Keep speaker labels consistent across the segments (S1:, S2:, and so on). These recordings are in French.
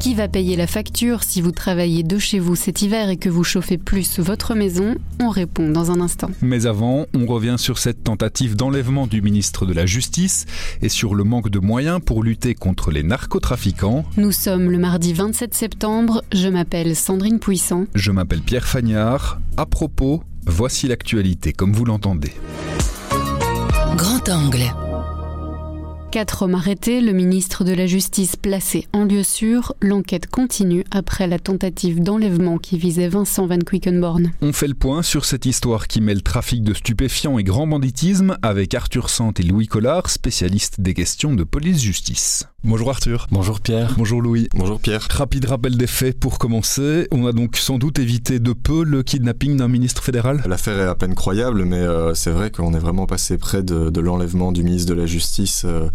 S1: Qui va payer la facture si vous travaillez de chez vous cet hiver et que vous chauffez plus votre maison On répond dans un instant.
S2: Mais avant, on revient sur cette tentative d'enlèvement du ministre de la Justice et sur le manque de moyens pour lutter contre les narcotrafiquants.
S1: Nous sommes le mardi 27 septembre. Je m'appelle Sandrine Puissant.
S2: Je m'appelle Pierre Fagnard. À propos, voici l'actualité comme vous l'entendez.
S1: Grand angle. Quatre hommes arrêtés, le ministre de la Justice placé en lieu sûr. L'enquête continue après la tentative d'enlèvement qui visait Vincent Van Quickenborn.
S2: On fait le point sur cette histoire qui mêle trafic de stupéfiants et grand banditisme avec Arthur Sant et Louis Collard, spécialistes des questions de police-justice. Bonjour Arthur.
S3: Bonjour Pierre.
S2: Bonjour Louis.
S3: Bonjour Pierre.
S2: Rapide rappel des faits pour commencer. On a donc sans doute évité de peu le kidnapping d'un ministre fédéral.
S3: L'affaire est à peine croyable, mais euh, c'est vrai qu'on est vraiment passé près de, de l'enlèvement du ministre de la Justice, euh,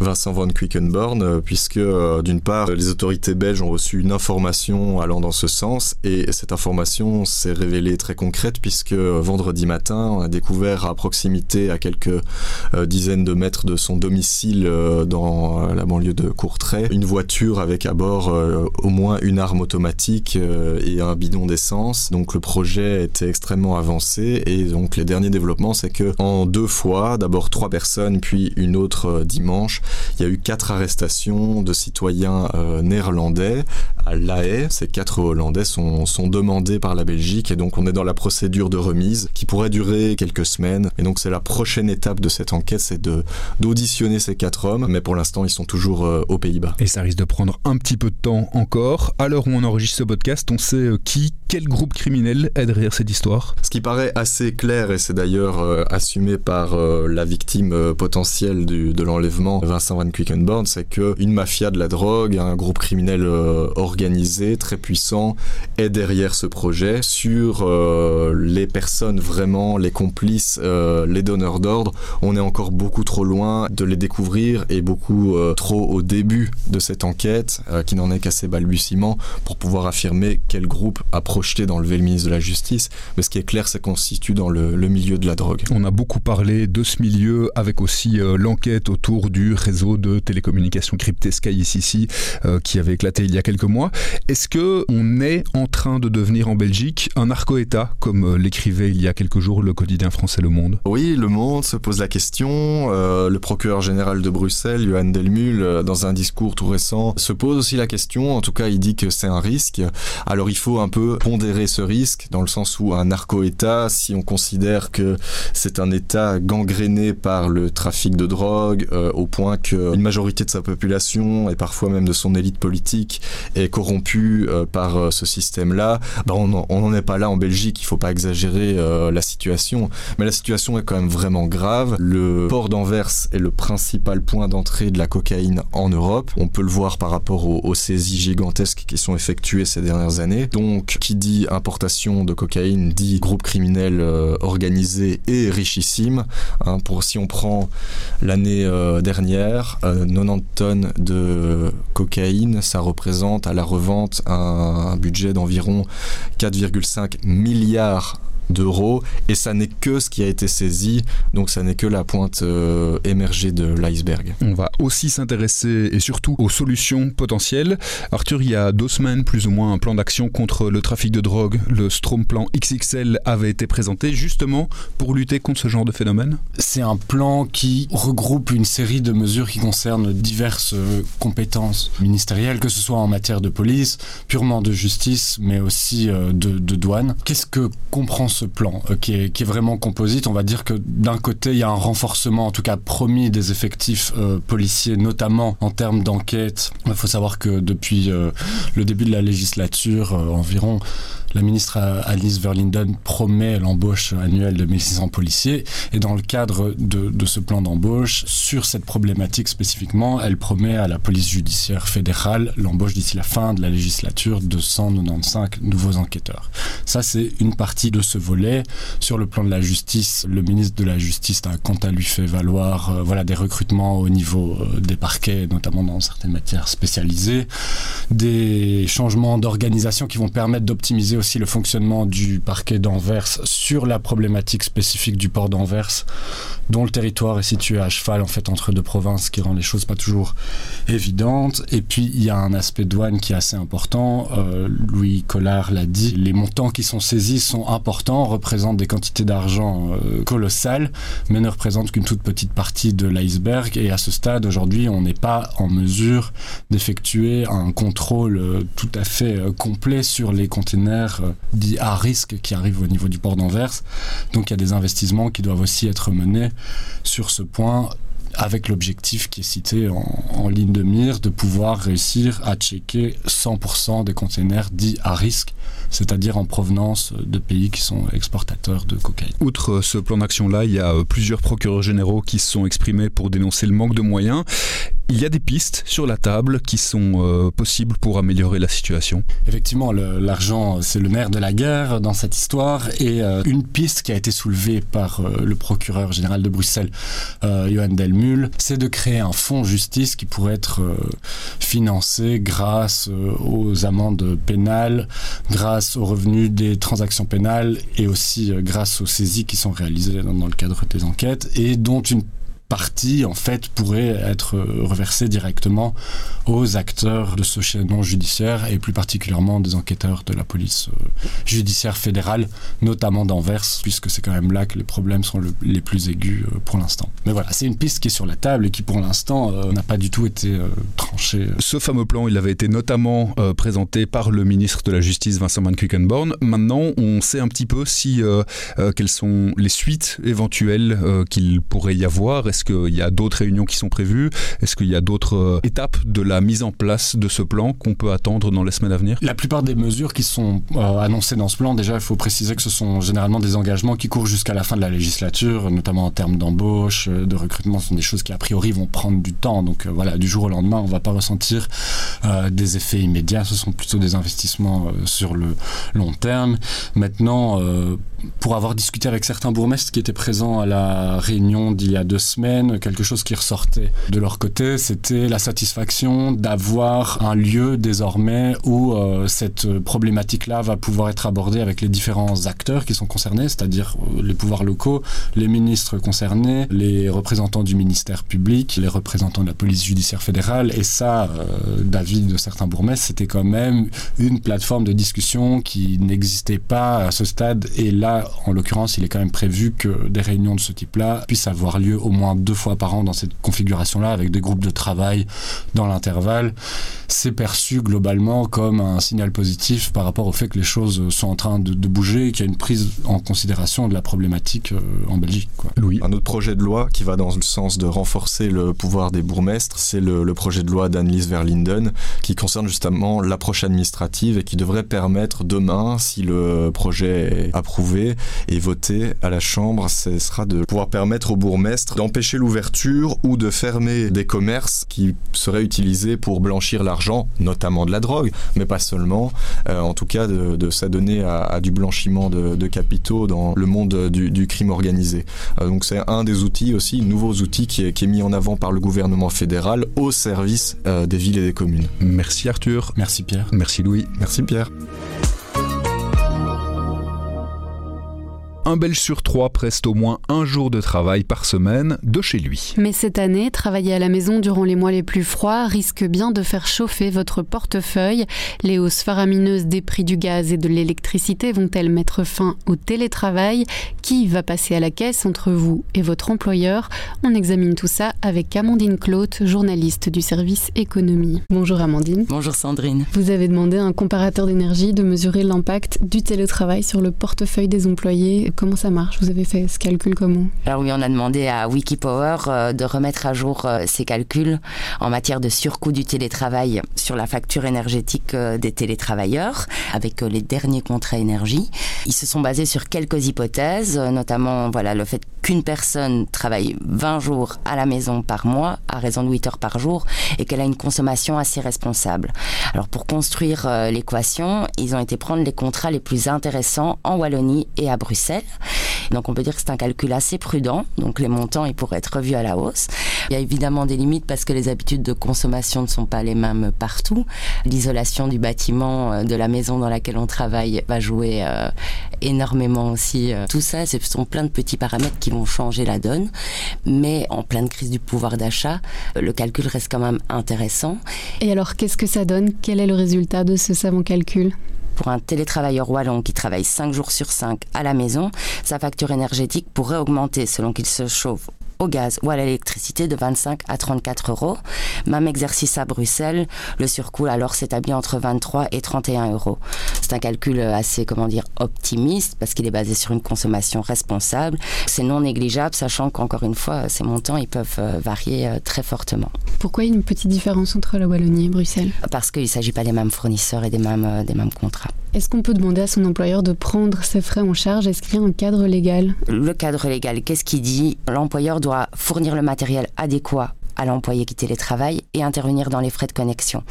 S3: Vincent Van Quickenborn, euh, puisque euh, d'une part, les autorités belges ont reçu une information allant dans ce sens, et cette information s'est révélée très concrète, puisque euh, vendredi matin, on a découvert à proximité, à quelques dizaines de mètres de son domicile dans la banlieue de Courtrai, une voiture avec à bord au moins une arme automatique et un bidon d'essence. Donc le projet était extrêmement avancé et donc les derniers développements c'est que en deux fois, d'abord trois personnes puis une autre euh, dimanche, il y a eu quatre arrestations de citoyens euh, néerlandais à La Haye. Ces quatre Hollandais sont, sont demandés par la Belgique et donc on est dans la procédure de remise qui pourrait durer quelques semaines. Et donc c'est la prochaine étape de cette enquête, c'est d'auditionner ces quatre hommes, mais pour l'instant ils sont toujours euh, aux Pays-Bas.
S2: Et ça risque de prendre un petit peu de temps encore. À l'heure où on enregistre ce podcast, on sait euh, qui, quel groupe criminel est derrière cette histoire.
S3: Ce qui paraît assez clair, et c'est d'ailleurs euh, assumé par la victime potentielle du, de l'enlèvement, Vincent Van Quickenborn, c'est que une mafia de la drogue, un groupe criminel euh, organisé, très puissant, est derrière ce projet. Sur euh, les personnes vraiment, les complices, euh, les donneurs d'ordre, on est encore beaucoup trop loin de les découvrir et beaucoup trop au début de cette enquête, qui n'en est qu'à ses balbutiements, pour pouvoir affirmer quel groupe a projeté d'enlever le ministre de la Justice. Mais ce qui est clair, c'est qu'on se situe dans le, milieu de la drogue.
S2: On a beaucoup parlé de ce milieu avec aussi l'enquête autour du réseau de télécommunications crypté SkyCC euh, qui avait éclaté il y a quelques mois. Est-ce que on est en train de devenir en Belgique un narco-État comme euh, l'écrivait il y a quelques jours le quotidien français Le Monde?
S3: Oui, Le Monde se pose la question. Euh, le procureur général de Bruxelles, Johan Delmul, euh, dans un discours tout récent, se pose aussi la question. En tout cas, il dit que c'est un risque. Alors, il faut un peu pondérer ce risque, dans le sens où un narco-État, si on considère que c'est un État gangréné par le trafic de drogue, au point qu'une majorité de sa population, et parfois même de son élite politique, est corrompue euh, par euh, ce système-là, ben on n'en est pas là en Belgique. Il faut pas exagérer euh, la situation. Mais la situation est quand même vraiment grave. Le port d'Anvers est le principal point d'entrée de la cocaïne en Europe. On peut le voir par rapport aux, saisies gigantesques qui sont effectuées ces dernières années. Donc, qui dit importation de cocaïne dit groupe criminel organisé et richissime. Hein, pour si on prend l'année euh, dernière, euh, 90 tonnes de cocaïne, ça représente à la revente un, un budget d'environ 4,5 milliards d'euros et ça n'est que ce qui a été saisi donc ça n'est que la pointe euh, émergée de l'iceberg
S2: On va aussi s'intéresser et surtout aux solutions potentielles. Arthur, il y a deux semaines plus ou moins un plan d'action contre le trafic de drogue, le Strom Plan XXL avait été présenté justement pour lutter contre ce genre de phénomène.
S4: C'est un plan qui regroupe une série de mesures qui concernent diverses euh, compétences ministérielles, que ce soit en matière de police, purement de justice, mais aussi euh, de, de douane. Qu'est-ce que comprend ce plan euh, qui, est, vraiment composite On va dire que d'un côté, il y a un renforcement, en tout cas promis, des effectifs euh, policiers, notamment en termes d'enquête. Il faut savoir que depuis euh, le début de la législature, environ La ministre Alice Verlinden promet l'embauche annuelle de 1600 policiers et dans le cadre de, ce plan d'embauche, sur cette problématique spécifiquement, elle promet à la police judiciaire fédérale l'embauche d'ici la fin de la législature de 195 nouveaux enquêteurs. Ça, c'est une partie de ce volet. Sur le plan de la justice, le ministre de la Justice a quant à lui fait valoir euh, voilà, des recrutements au niveau euh, des parquets, notamment dans certaines matières spécialisées, des changements d'organisation qui vont permettre d'optimiser aussi le fonctionnement du parquet d'Anvers sur la problématique spécifique du port d'Anvers, dont le territoire est situé à cheval en fait entre deux provinces, qui rend les choses pas toujours évidentes. Et puis il y a un aspect douane qui est assez important. Euh, Louis Collard l'a dit, les montants qui sont saisis sont importants, représentent des quantités d'argent euh, colossales, mais ne représentent qu'une toute petite partie de l'iceberg. Et à ce stade, aujourd'hui, on n'est pas en mesure d'effectuer un contrôle euh, tout à fait complet sur les containers euh, dits à risque qui arrivent au niveau du port d'Anvers. Donc il y a des investissements qui doivent aussi être menés sur ce point avec l'objectif qui est cité en, en, ligne de mire de pouvoir réussir à checker 100% des containers dits à risque, c'est-à-dire en provenance de pays qui sont exportateurs de cocaïne.
S2: Outre ce plan d'action-là, il y a plusieurs procureurs généraux qui se sont exprimés pour dénoncer le manque de moyens. Il y a des pistes sur la table qui sont euh, possibles pour améliorer la situation.
S4: Effectivement, l'argent, c'est le nerf de la guerre dans cette histoire. Et euh, une piste qui a été soulevée par euh, le procureur général de Bruxelles, Johan Delmul, c'est de créer un fonds justice qui pourrait être financé grâce aux amendes pénales, grâce aux revenus des transactions pénales et aussi grâce aux saisies qui sont réalisées dans, dans le cadre des enquêtes et dont une partie en fait pourrait être reversée directement aux acteurs de ce chaînon judiciaire et plus particulièrement des enquêteurs de la police euh, judiciaire fédérale, notamment d'Anvers, puisque c'est quand même là que les problèmes sont le, les plus aigus euh, pour l'instant. Mais voilà, c'est une piste qui est sur la table et qui pour l'instant euh, n'a pas du tout été euh, tranchée.
S2: Ce fameux plan, il avait été notamment euh, présenté par le ministre de la Justice Vincent Van Quickenborn. Maintenant, on sait un petit peu si euh, euh, quelles sont les suites éventuelles euh, qu'il pourrait y avoir. Est-ce qu'il y a d'autres réunions qui sont prévues? Est-ce qu'il y a d'autres euh, étapes de la mise en place de ce plan qu'on peut attendre dans les semaines à venir?
S4: La plupart des mesures qui sont euh, annoncées dans ce plan, déjà, il faut préciser que ce sont généralement des engagements qui courent jusqu'à la fin de la législature, notamment en termes d'embauche, euh, de recrutement. Ce sont des choses qui, a priori, vont prendre du temps. Donc voilà, du jour au lendemain, on ne va pas ressentir des effets immédiats. Ce sont plutôt des investissements sur le long terme. Maintenant, pour avoir discuté avec certains bourgmestres qui étaient présents à la réunion d'il y a deux semaines, quelque chose qui ressortait de leur côté, c'était la satisfaction d'avoir un lieu désormais où euh, cette problématique-là va pouvoir être abordée avec les différents acteurs qui sont concernés, c'est-à-dire euh, les pouvoirs locaux, les ministres concernés, les représentants du ministère public, les représentants de la police judiciaire fédérale. Et ça, euh, d'avis de certains bourgmestres, c'était quand même une plateforme de discussion qui n'existait pas à ce stade. Et là, en l'occurrence, il est quand même prévu que des réunions de ce type-là puissent avoir lieu au moins deux fois par an dans cette configuration-là, avec des groupes de travail dans l'intervalle. C'est perçu globalement comme un signal positif par rapport au fait que les choses sont en train de, de bouger et qu'il y a une prise en considération de la problématique euh, en Belgique. Quoi.
S2: Louis.
S3: Un autre projet de loi qui va dans le sens de renforcer le pouvoir des bourgmestres, c'est le, le, projet de loi d'Annelise Verlinden qui concerne justement l'approche administrative et qui devrait permettre demain, si le projet est approuvé et voté à la Chambre, ce sera de pouvoir permettre aux bourgmestres d'empêcher l'ouverture ou de fermer des commerces qui seraient utilisés pour blanchir l'argent, notamment de la drogue, mais pas seulement, euh, en tout cas de, de s'adonner à, à, du blanchiment de, de, capitaux dans le monde du, du crime organisé. Euh, donc c'est un des outils aussi, nouveaux outils qui est, qui est, mis en avant par le gouvernement fédéral au service euh, des villes et des communes.
S2: Merci Arthur.
S4: Merci Pierre.
S2: Merci Louis.
S3: Merci Pierre.
S2: Un Belge sur trois preste au moins un jour de travail par semaine de chez lui.
S1: Mais cette année, travailler à la maison durant les mois les plus froids risque bien de faire chauffer votre portefeuille. Les hausses faramineuses des prix du gaz et de l'électricité vont-elles mettre fin au télétravail? Qui va passer à la caisse entre vous et votre employeur? On examine tout ça avec Amandine Claude, journaliste du service économie. Bonjour Amandine.
S5: Bonjour Sandrine.
S1: Vous avez demandé à un comparateur d'énergie de mesurer l'impact du télétravail sur le portefeuille des employés Comment ça marche? Vous avez fait ce calcul comment?
S5: Alors oui, on a demandé à Wikipower euh, de remettre à jour ces calculs en matière de surcoût du télétravail sur la facture énergétique des télétravailleurs avec les derniers contrats énergie. Ils se sont basés sur quelques hypothèses, notamment voilà le fait qu'une personne travaille 20 jours à la maison par mois à raison de 8 heures par jour et qu'elle a une consommation assez responsable. Alors pour construire l'équation, ils ont été prendre les contrats les plus intéressants en Wallonie et à Bruxelles. Donc on peut dire que c'est un calcul assez prudent, donc les montants ils pourraient être revus à la hausse. Il y a évidemment des limites parce que les habitudes de consommation ne sont pas les mêmes partout. L'isolation du bâtiment, euh, de la maison dans laquelle on travaille va jouer euh, énormément aussi. Euh. Tout ça, ce sont plein de petits paramètres qui vont changer la donne. Mais en pleine crise du pouvoir d'achat, le calcul reste quand même intéressant.
S1: Et alors, qu'est-ce que ça donne? Quel est le résultat de ce savant calcul?
S5: Pour un télétravailleur wallon qui travaille 5 jours sur 5 à la maison, sa facture énergétique pourrait augmenter selon qu'il se chauffe au gaz ou à l'électricité de 25 à 34 euros. Même exercice à Bruxelles, le surcoût alors s'établit entre 23 et 31 euros. C'est un calcul assez, comment dire, optimiste parce qu'il est basé sur une consommation responsable. C'est non négligeable, sachant qu'encore une fois, ces montants, ils peuvent euh, varier euh, très fortement.
S1: Pourquoi il y a une petite différence entre la Wallonie et Bruxelles?
S5: Parce qu'il ne s'agit pas des mêmes fournisseurs et des mêmes, euh, des mêmes contrats.
S1: Est-ce qu'on peut demander à son employeur de prendre ses frais en charge? Est-ce qu'il y a un cadre légal?
S5: Le cadre légal, qu'est-ce qu'il dit? L'employeur doit fournir le matériel adéquat à l'employé qui télétravaille et intervenir dans les frais de connexion.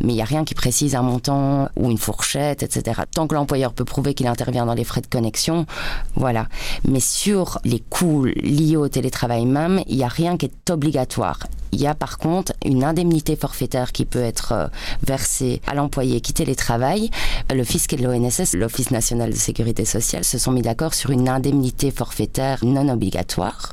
S5: Mais il n'y a rien qui précise un montant ou une fourchette, etc. Tant que l'employeur peut prouver qu'il intervient dans les frais de connexion, voilà. Mais sur les coûts liés au télétravail même, il n'y a rien qui est obligatoire. Il y a par contre une indemnité forfaitaire qui peut être euh, versée à l'employé qui télétravaille. Le fisc et l'ONSS, l'Office national de sécurité sociale, se sont mis d'accord sur une indemnité forfaitaire non obligatoire.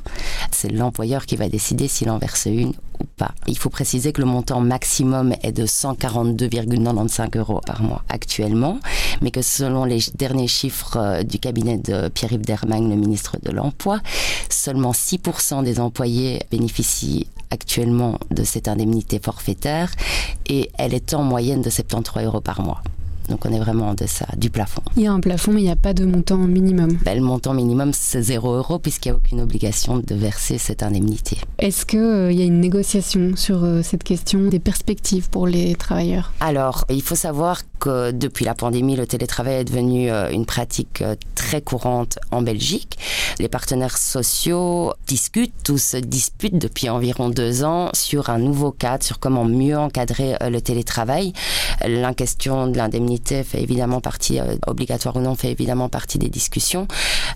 S5: C'est l'employeur qui va décider s'il en verse une ou pas. Il faut préciser que le montant maximum est de 142,95 euros par mois actuellement, mais que selon les derniers chiffres euh, du cabinet de Pierre-Yves Dermagne, le ministre de l'Emploi, seulement 6% des employés bénéficient actuellement de cette indemnité forfaitaire et elle est en moyenne de 73 euros par mois. Donc on est vraiment en deçà du plafond.
S1: Il y a un plafond, mais il n'y a pas de montant minimum.
S5: Ben, le montant minimum, c'est 0 euros puisqu'il n'y a aucune obligation de verser cette indemnité.
S1: Est-ce qu'il euh, y a une négociation sur euh, cette question des perspectives pour les travailleurs?
S5: Alors, il faut savoir que depuis la pandémie, le télétravail est devenu euh, une pratique très courante en Belgique. Les partenaires sociaux discutent, tous se disputent depuis environ deux ans sur un nouveau cadre, sur comment mieux encadrer le télétravail. La question de l'indemnité fait évidemment partie, euh, obligatoire ou non, fait évidemment partie des discussions.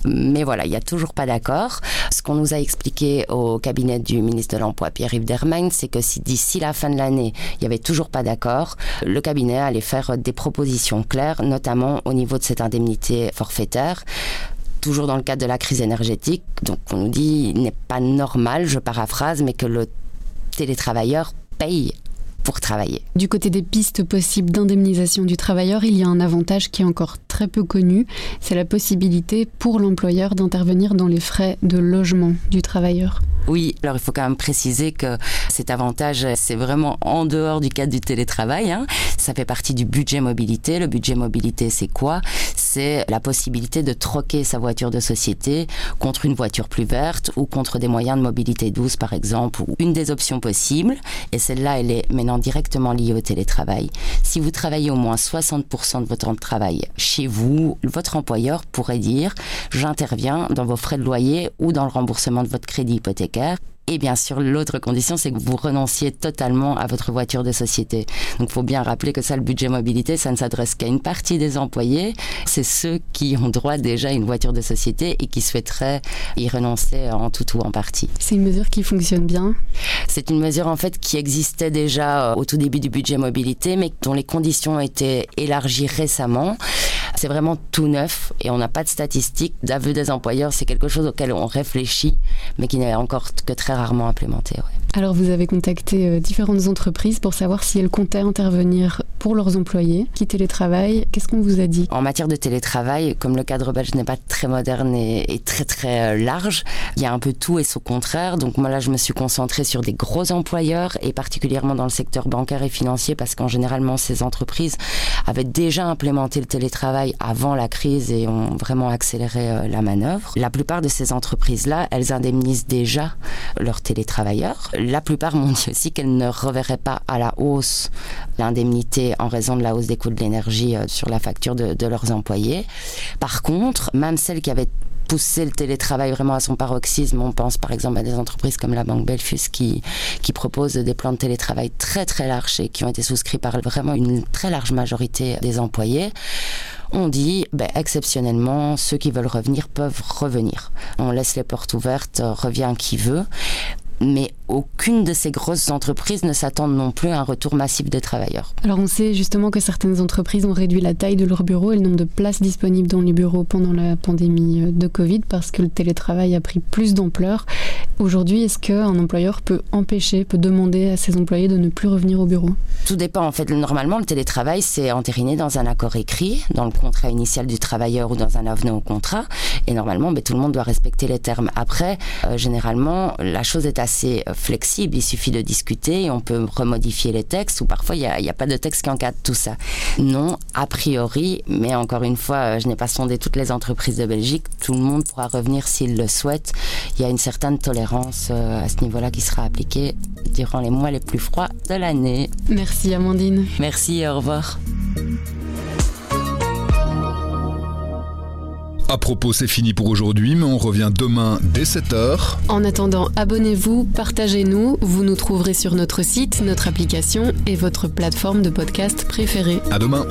S5: Mais voilà, il n'y a toujours pas d'accord. Ce qu'on nous a expliqué au cabinet du ministre de l'Emploi, Pierre-Yves Dermagne, c'est que si d'ici la fin de l'année, il n'y avait toujours pas d'accord, le cabinet allait faire des propositions claires, notamment au niveau de cette indemnité forfaitaire toujours dans le cadre de la crise énergétique. Donc on nous dit, il n'est pas normal, je paraphrase, mais que le télétravailleur paye pour travailler.
S1: Du côté des pistes possibles d'indemnisation du travailleur, il y a un avantage qui est encore très peu connu, c'est la possibilité pour l'employeur d'intervenir dans les frais de logement du travailleur.
S5: Oui, alors il faut quand même préciser que cet avantage, c'est vraiment en dehors du cadre du télétravail. Hein. Ça fait partie du budget mobilité. Le budget mobilité, c'est quoi? C'est la possibilité de troquer sa voiture de société contre une voiture plus verte ou contre des moyens de mobilité douce, par exemple, ou une des options possibles. Et celle-là, elle est maintenant directement liée au télétravail. Si vous travaillez au moins 60% de votre temps de travail chez vous, votre employeur pourrait dire j'interviens dans vos frais de loyer ou dans le remboursement de votre crédit hypothécaire et bien sûr, l'autre condition, c'est que vous renonciez totalement à votre voiture de société. Donc, il faut bien rappeler que ça, le budget mobilité, ça ne s'adresse qu'à une partie des employés. C'est ceux qui ont droit déjà à une voiture de société et qui souhaiteraient y renoncer en tout ou en partie.
S1: C'est une mesure qui fonctionne bien?
S5: C'est une mesure, en fait, qui existait déjà euh, au tout début du budget mobilité, mais dont les conditions ont été élargies récemment. C'est vraiment tout neuf et on n'a pas de statistiques. D'aveu des employeurs, c'est quelque chose auquel on réfléchit, mais qui n'est encore que très rarement implémenté.
S1: Alors vous avez contacté euh, différentes entreprises pour savoir si elles comptaient intervenir pour leurs employés qui télétravaillent. Qu'est-ce qu'on vous a dit?
S5: En matière de télétravail, comme le cadre belge n'est pas très moderne et, très très euh, large, il y a un peu tout et son contraire. Donc moi là, je me suis concentrée sur des gros employeurs et particulièrement dans le secteur bancaire et financier parce qu'en généralement ces entreprises avaient déjà implémenté le télétravail avant la crise et ont vraiment accéléré euh, la manœuvre. La plupart de ces entreprises-là, elles indemnisent déjà leurs télétravailleurs. La plupart m'ont dit aussi qu'elles ne reverraient pas à la hausse l'indemnité en raison de la hausse des coûts de l'énergie euh, sur la facture de, leurs employés. Par contre, même celles qui avaient pousser le télétravail vraiment à son paroxysme. On pense par exemple à des entreprises comme la Banque Belfus qui, qui proposent des plans de télétravail très très larges et qui ont été souscrits par vraiment une très large majorité des employés on dit ben, exceptionnellement, ceux qui veulent revenir peuvent revenir. On laisse les portes ouvertes, revient qui veut mais aucune de ces grosses entreprises ne s'attendent non plus à un retour massif des travailleurs.
S1: Alors on sait justement que certaines entreprises ont réduit la taille de leurs bureaux et le nombre de places disponibles dans les bureaux pendant la pandémie euh, de Covid parce que le télétravail a pris plus d'ampleur. Aujourd'hui, est-ce qu'un employeur peut empêcher, peut demander à ses employés de ne plus revenir au bureau?
S5: Tout dépend. En fait, normalement, le télétravail, c'est entériné dans un accord écrit, dans le contrat initial du travailleur ou dans un avenant au contrat. Et normalement, ben, tout le monde doit respecter les termes. Après, euh, généralement, la chose est assez euh, flexible. Il suffit de discuter et on peut remodifier les textes ou parfois il n'y a, a, pas de texte qui encadre tout ça. Non, a priori, mais encore une fois, euh, je n'ai pas sondé toutes les entreprises de Belgique. Tout le monde pourra revenir s'il le souhaite. Il y a une certaine tolérance euh, à ce niveau-là qui sera appliquée durant les mois les plus froids de l'année.
S1: Merci Amandine.
S5: Merci, au revoir.
S2: À propos, c'est fini pour aujourd'hui, mais on revient demain dès 7h.
S1: En attendant, abonnez-vous, partagez-nous. Vous nous trouverez sur notre site, notre application et votre plateforme de podcast préférée.
S2: À demain.